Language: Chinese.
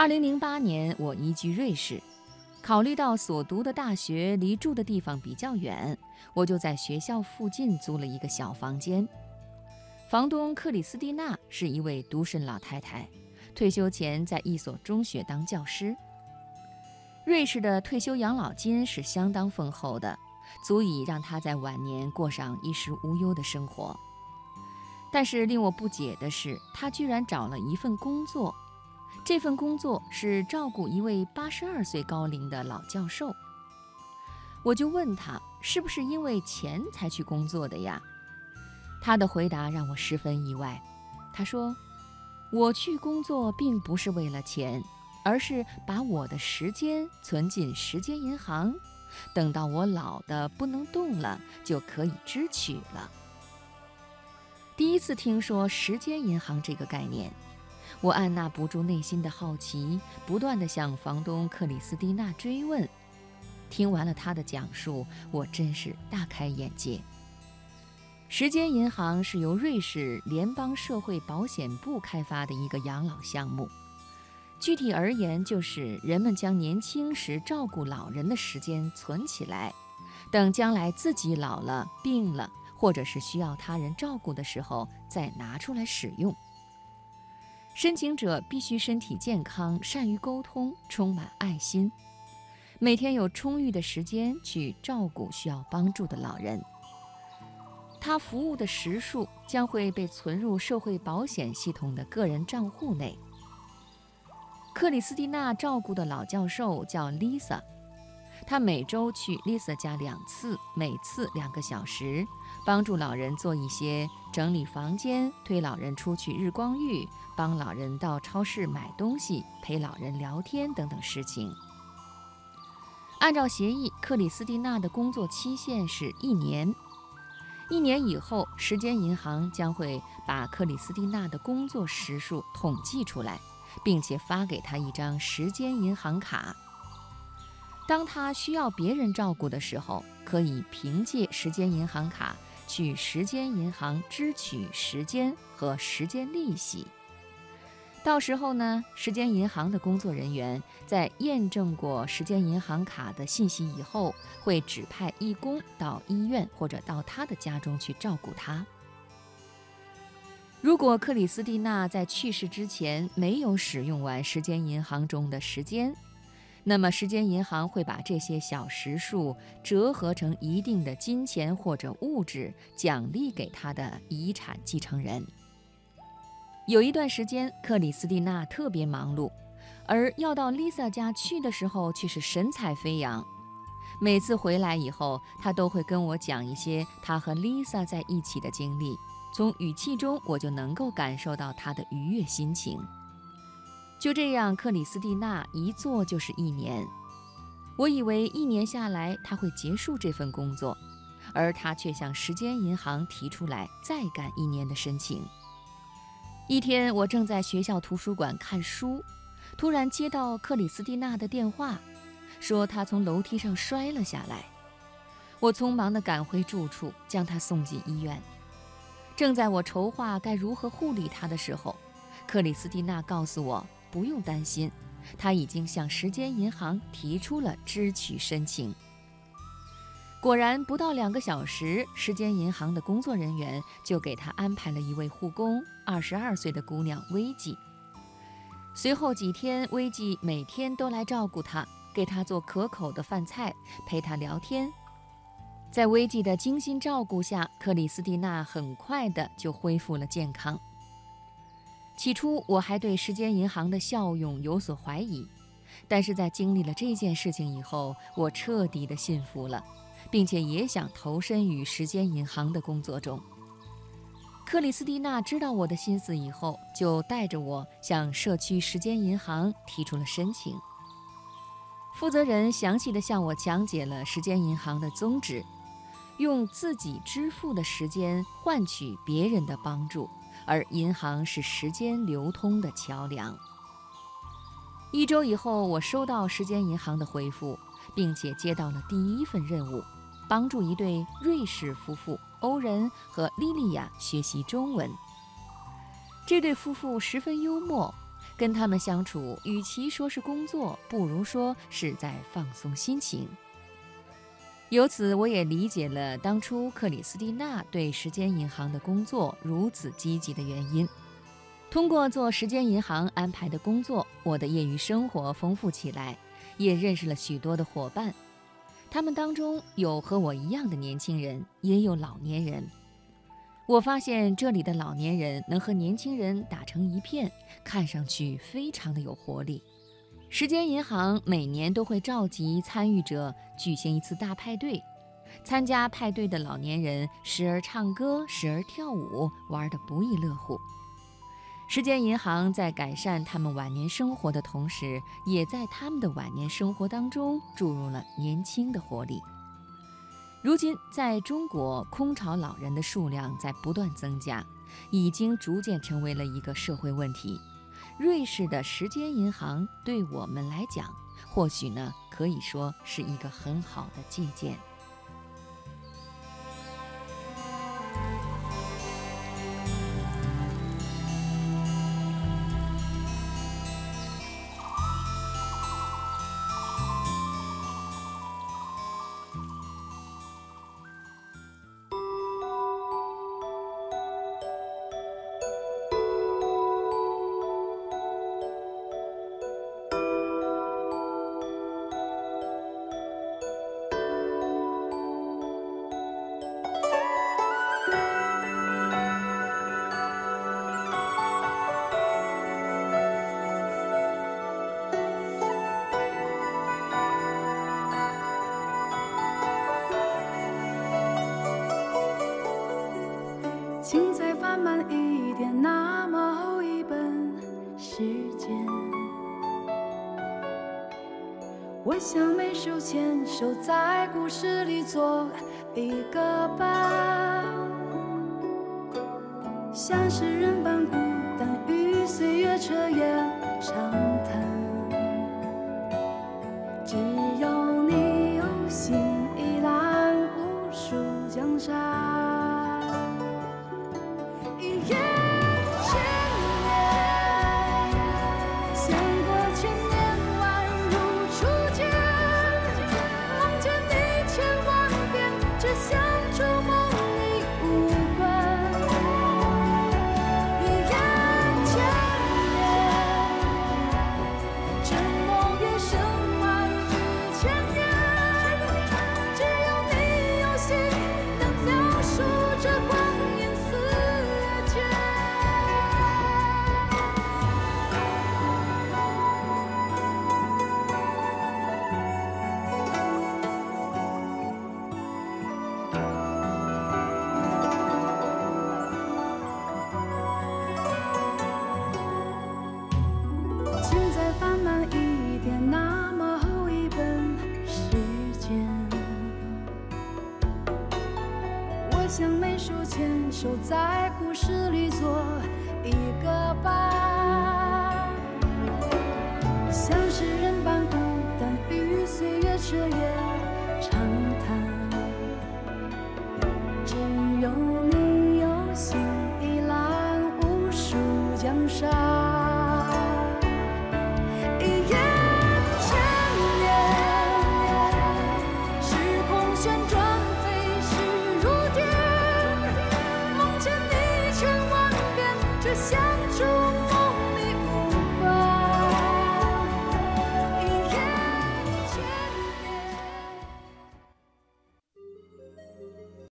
二零零八年，我移居瑞士，考虑到所读的大学离住的地方比较远，我就在学校附近租了一个小房间。房东克里斯蒂娜是一位独身老太太，退休前在一所中学当教师。瑞士的退休养老金是相当丰厚的，足以让她在晚年过上衣食无忧的生活。但是令我不解的是，她居然找了一份工作，这份工作是照顾一位八十二岁高龄的老教授。我就问他，是不是因为钱才去工作的呀？他的回答让我十分意外。他说：“我去工作并不是为了钱，而是把我的时间存进时间银行，等到我老的不能动了，就可以支取了。”第一次听说时间银行这个概念，我按捺不住内心的好奇，不断地向房东克里斯蒂娜追问。听完了他的讲述，我真是大开眼界。时间银行是由瑞士联邦社会保险部开发的一个养老项目。具体而言，就是人们将年轻时照顾老人的时间存起来，等将来自己老了、病了，或者是需要他人照顾的时候再拿出来使用。申请者必须身体健康、善于沟通、充满爱心，每天有充裕的时间去照顾需要帮助的老人。他服务的时数将会被存入社会保险系统的个人账户内。克里斯蒂娜照顾的老教授叫 Lisa，他每周去 Lisa 家两次，每次两个小时，帮助老人做一些整理房间、推老人出去日光浴、帮老人到超市买东西、陪老人聊天等等事情。按照协议，克里斯蒂娜的工作期限是一年。一年以后，时间银行将会把克里斯蒂娜的工作时数统计出来，并且发给她一张时间银行卡。当他需要别人照顾的时候，可以凭借时间银行卡去时间银行支取时间和时间利息。到时候呢，时间银行的工作人员在验证过时间银行卡的信息以后，会指派义工到医院或者到他的家中去照顾他。如果克里斯蒂娜在去世之前没有使用完时间银行中的时间，那么时间银行会把这些小时数折合成一定的金钱或者物质，奖励给他的遗产继承人。有一段时间，克里斯蒂娜特别忙碌，而要到 Lisa 家去的时候却是神采飞扬。每次回来以后，她都会跟我讲一些她和 Lisa 在一起的经历，从语气中我就能够感受到她的愉悦心情。就这样，克里斯蒂娜一做就是一年。我以为一年下来她会结束这份工作，而她却向时间银行提出来再干一年的申请。一天，我正在学校图书馆看书，突然接到克里斯蒂娜的电话，说她从楼梯上摔了下来。我匆忙地赶回住处，将她送进医院。正在我筹划该如何护理她的时候，克里斯蒂娜告诉我不用担心，他已经向时间银行提出了支取申请。果然，不到两个小时，时间银行的工作人员就给他安排了一位护工，二十二岁的姑娘薇姬。随后几天，薇姬每天都来照顾他，给他做可口的饭菜，陪他聊天。在薇姬的精心照顾下，克里斯蒂娜很快的就恢复了健康。起初，我还对时间银行的效用有所怀疑，但是在经历了这件事情以后，我彻底的信服了。并且也想投身于时间银行的工作中。克里斯蒂娜知道我的心思以后，就带着我向社区时间银行提出了申请。负责人详细的向我讲解了时间银行的宗旨：用自己支付的时间换取别人的帮助，而银行是时间流通的桥梁。一周以后，我收到时间银行的回复，并且接到了第一份任务。帮助一对瑞士夫妇欧仁和莉莉亚学习中文。这对夫妇十分幽默，跟他们相处，与其说是工作，不如说是在放松心情。由此，我也理解了当初克里斯蒂娜对时间银行的工作如此积极的原因。通过做时间银行安排的工作，我的业余生活丰富起来，也认识了许多的伙伴。他们当中有和我一样的年轻人，也有老年人。我发现这里的老年人能和年轻人打成一片，看上去非常的有活力。时间银行每年都会召集参与者举行一次大派对，参加派对的老年人时而唱歌，时而跳舞，玩得不亦乐乎。时间银行在改善他们晚年生活的同时，也在他们的晚年生活当中注入了年轻的活力。如今，在中国，空巢老人的数量在不断增加，已经逐渐成为了一个社会问题。瑞士的时间银行对我们来讲，或许呢，可以说是一个很好的借鉴。慢慢一点，那么一本时间。我想每手牵手在故事里做一个伴，像是人般孤单，与岁月彻夜我想每手牵手在故事里做一个伴，